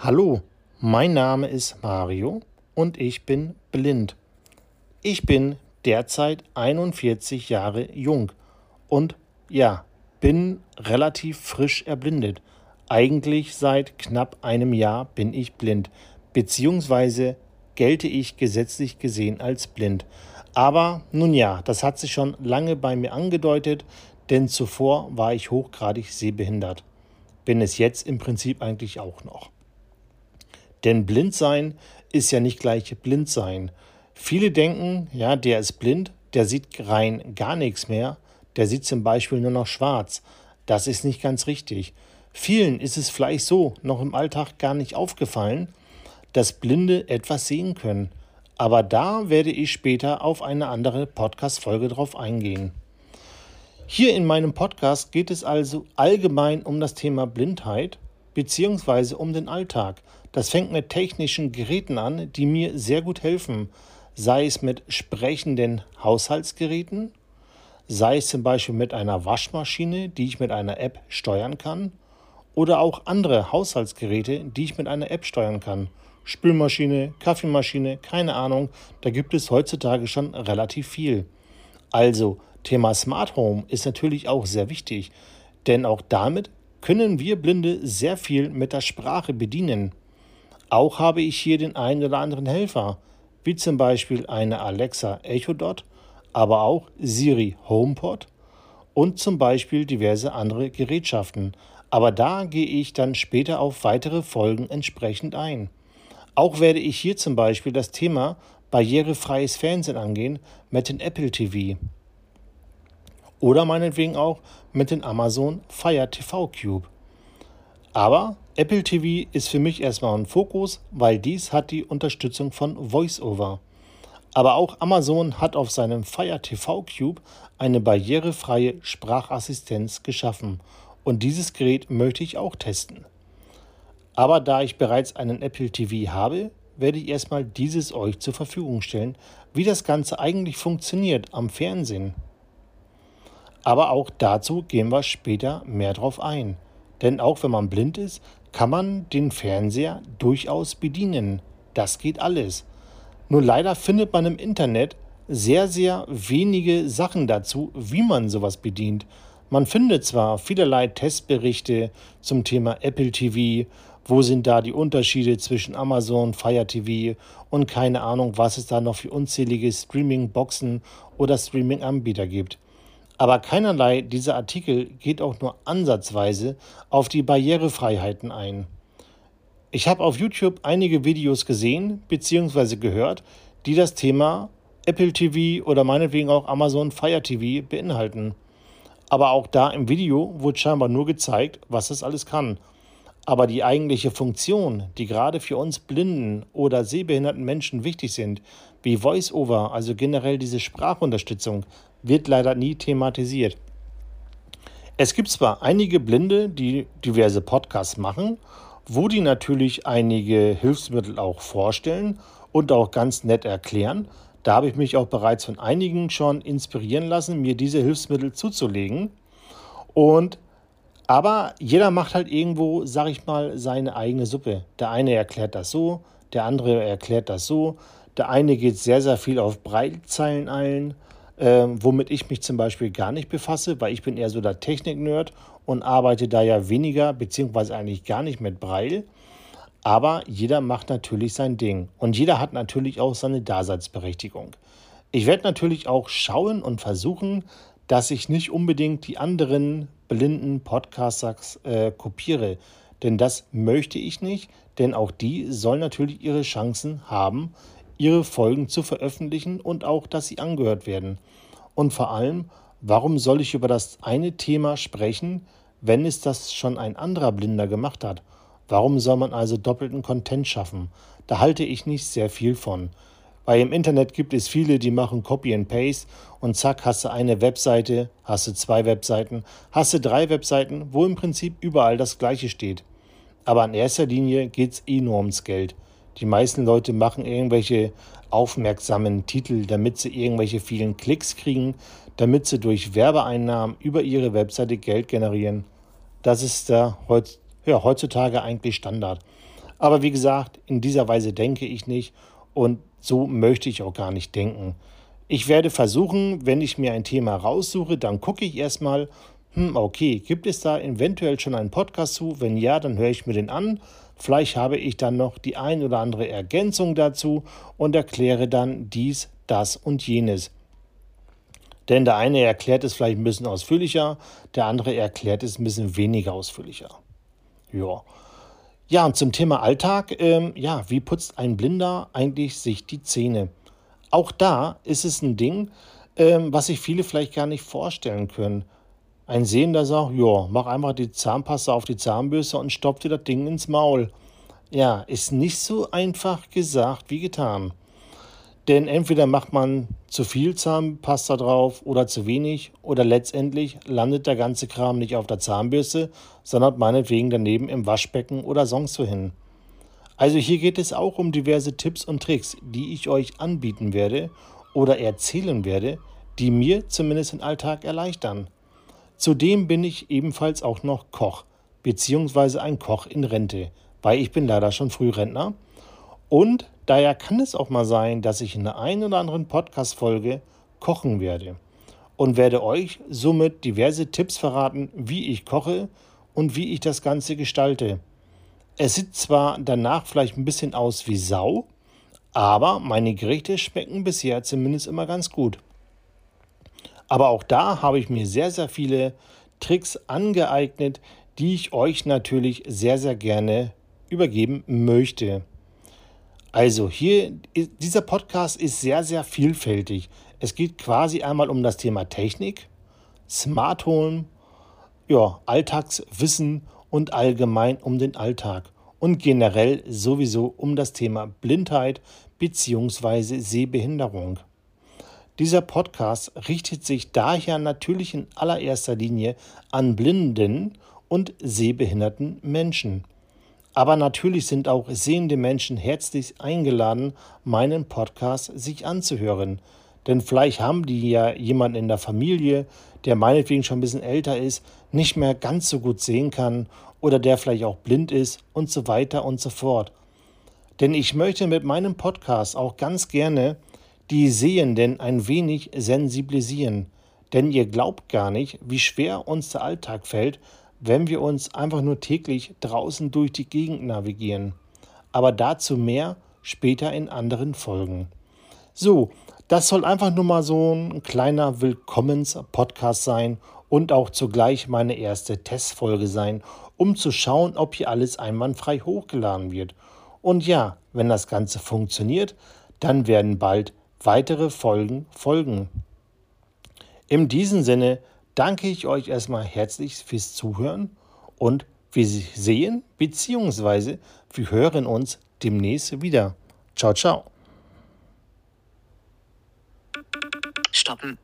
Hallo, mein Name ist Mario und ich bin blind. Ich bin derzeit 41 Jahre jung und ja, bin relativ frisch erblindet. Eigentlich seit knapp einem Jahr bin ich blind, beziehungsweise gelte ich gesetzlich gesehen als blind. Aber nun ja, das hat sich schon lange bei mir angedeutet, denn zuvor war ich hochgradig sehbehindert. Bin es jetzt im Prinzip eigentlich auch noch. Denn blind sein ist ja nicht gleich blind sein. Viele denken, ja, der ist blind, der sieht rein gar nichts mehr, der sieht zum Beispiel nur noch schwarz. Das ist nicht ganz richtig. Vielen ist es vielleicht so noch im Alltag gar nicht aufgefallen, dass Blinde etwas sehen können. Aber da werde ich später auf eine andere Podcast-Folge drauf eingehen. Hier in meinem Podcast geht es also allgemein um das Thema Blindheit beziehungsweise um den Alltag. Das fängt mit technischen Geräten an, die mir sehr gut helfen, sei es mit sprechenden Haushaltsgeräten, sei es zum Beispiel mit einer Waschmaschine, die ich mit einer App steuern kann, oder auch andere Haushaltsgeräte, die ich mit einer App steuern kann. Spülmaschine, Kaffeemaschine, keine Ahnung, da gibt es heutzutage schon relativ viel. Also, Thema Smart Home ist natürlich auch sehr wichtig, denn auch damit können wir Blinde sehr viel mit der Sprache bedienen. Auch habe ich hier den einen oder anderen Helfer, wie zum Beispiel eine Alexa Echo Dot, aber auch Siri HomePod und zum Beispiel diverse andere Gerätschaften. Aber da gehe ich dann später auf weitere Folgen entsprechend ein. Auch werde ich hier zum Beispiel das Thema barrierefreies Fernsehen angehen mit dem Apple TV. Oder meinetwegen auch mit dem Amazon Fire TV Cube. Aber Apple TV ist für mich erstmal ein Fokus, weil dies hat die Unterstützung von VoiceOver. Aber auch Amazon hat auf seinem Fire TV Cube eine barrierefreie Sprachassistenz geschaffen und dieses Gerät möchte ich auch testen. Aber da ich bereits einen Apple TV habe, werde ich erstmal dieses euch zur Verfügung stellen, wie das Ganze eigentlich funktioniert am Fernsehen. Aber auch dazu gehen wir später mehr drauf ein. Denn auch wenn man blind ist, kann man den Fernseher durchaus bedienen. Das geht alles. Nur leider findet man im Internet sehr, sehr wenige Sachen dazu, wie man sowas bedient. Man findet zwar vielerlei Testberichte zum Thema Apple TV, wo sind da die Unterschiede zwischen Amazon, Fire TV und keine Ahnung, was es da noch für unzählige Streaming-Boxen oder Streaming-Anbieter gibt aber keinerlei dieser Artikel geht auch nur ansatzweise auf die Barrierefreiheiten ein. Ich habe auf YouTube einige Videos gesehen bzw. gehört, die das Thema Apple TV oder meinetwegen auch Amazon Fire TV beinhalten. Aber auch da im Video wurde scheinbar nur gezeigt, was es alles kann. Aber die eigentliche Funktion, die gerade für uns blinden oder sehbehinderten Menschen wichtig sind, wie VoiceOver, also generell diese Sprachunterstützung, wird leider nie thematisiert. Es gibt zwar einige Blinde, die diverse Podcasts machen, wo die natürlich einige Hilfsmittel auch vorstellen und auch ganz nett erklären. Da habe ich mich auch bereits von einigen schon inspirieren lassen, mir diese Hilfsmittel zuzulegen. Und aber jeder macht halt irgendwo, sag ich mal, seine eigene Suppe. Der eine erklärt das so, der andere erklärt das so. Der eine geht sehr, sehr viel auf Breitzeilen ein ähm, womit ich mich zum Beispiel gar nicht befasse, weil ich bin eher so der Technik-Nerd und arbeite da ja weniger beziehungsweise eigentlich gar nicht mit Braille. Aber jeder macht natürlich sein Ding und jeder hat natürlich auch seine Daseinsberechtigung. Ich werde natürlich auch schauen und versuchen, dass ich nicht unbedingt die anderen blinden Podcasters äh, kopiere, denn das möchte ich nicht, denn auch die sollen natürlich ihre Chancen haben, ihre Folgen zu veröffentlichen und auch, dass sie angehört werden. Und vor allem, warum soll ich über das eine Thema sprechen, wenn es das schon ein anderer Blinder gemacht hat? Warum soll man also doppelten Content schaffen? Da halte ich nicht sehr viel von. Weil im Internet gibt es viele, die machen Copy and Paste und zack, hast du eine Webseite, hast du zwei Webseiten, hast du drei Webseiten, wo im Prinzip überall das Gleiche steht. Aber in erster Linie geht es eh nur ums Geld. Die meisten Leute machen irgendwelche aufmerksamen Titel, damit sie irgendwelche vielen Klicks kriegen, damit sie durch Werbeeinnahmen über ihre Webseite Geld generieren. Das ist da heutzutage eigentlich Standard. Aber wie gesagt, in dieser Weise denke ich nicht und so möchte ich auch gar nicht denken. Ich werde versuchen, wenn ich mir ein Thema raussuche, dann gucke ich erstmal, hm, okay, gibt es da eventuell schon einen Podcast zu? Wenn ja, dann höre ich mir den an. Vielleicht habe ich dann noch die ein oder andere Ergänzung dazu und erkläre dann dies, das und jenes. Denn der eine erklärt es vielleicht ein bisschen ausführlicher, der andere erklärt es ein bisschen weniger ausführlicher. Ja. Ja, und zum Thema Alltag, ähm, ja, wie putzt ein Blinder eigentlich sich die Zähne? Auch da ist es ein Ding, ähm, was sich viele vielleicht gar nicht vorstellen können. Ein Sehender sagt, ja, mach einfach die Zahnpasta auf die Zahnbürste und stopf dir das Ding ins Maul. Ja, ist nicht so einfach gesagt wie getan. Denn entweder macht man zu viel Zahnpasta drauf oder zu wenig oder letztendlich landet der ganze Kram nicht auf der Zahnbürste, sondern meinetwegen daneben im Waschbecken oder sonst wohin. Also hier geht es auch um diverse Tipps und Tricks, die ich euch anbieten werde oder erzählen werde, die mir zumindest den Alltag erleichtern. Zudem bin ich ebenfalls auch noch Koch, beziehungsweise ein Koch in Rente, weil ich bin leider schon Frührentner. Und daher kann es auch mal sein, dass ich in der einen oder anderen Podcast-Folge kochen werde und werde euch somit diverse Tipps verraten, wie ich koche und wie ich das Ganze gestalte. Es sieht zwar danach vielleicht ein bisschen aus wie Sau, aber meine Gerichte schmecken bisher zumindest immer ganz gut. Aber auch da habe ich mir sehr, sehr viele Tricks angeeignet, die ich euch natürlich sehr, sehr gerne übergeben möchte. Also hier, dieser Podcast ist sehr, sehr vielfältig. Es geht quasi einmal um das Thema Technik, Smart Home, ja, Alltagswissen und allgemein um den Alltag und generell sowieso um das Thema Blindheit bzw. Sehbehinderung. Dieser Podcast richtet sich daher natürlich in allererster Linie an blinden und sehbehinderten Menschen. Aber natürlich sind auch sehende Menschen herzlich eingeladen, meinen Podcast sich anzuhören. Denn vielleicht haben die ja jemanden in der Familie, der meinetwegen schon ein bisschen älter ist, nicht mehr ganz so gut sehen kann oder der vielleicht auch blind ist und so weiter und so fort. Denn ich möchte mit meinem Podcast auch ganz gerne die Sehenden ein wenig sensibilisieren. Denn ihr glaubt gar nicht, wie schwer uns der Alltag fällt, wenn wir uns einfach nur täglich draußen durch die Gegend navigieren. Aber dazu mehr später in anderen Folgen. So, das soll einfach nur mal so ein kleiner Willkommens-Podcast sein und auch zugleich meine erste Testfolge sein, um zu schauen, ob hier alles einwandfrei hochgeladen wird. Und ja, wenn das Ganze funktioniert, dann werden bald weitere Folgen folgen. In diesem Sinne danke ich euch erstmal herzlich fürs Zuhören und wir sehen bzw. wir hören uns demnächst wieder. Ciao, ciao. Stoppen.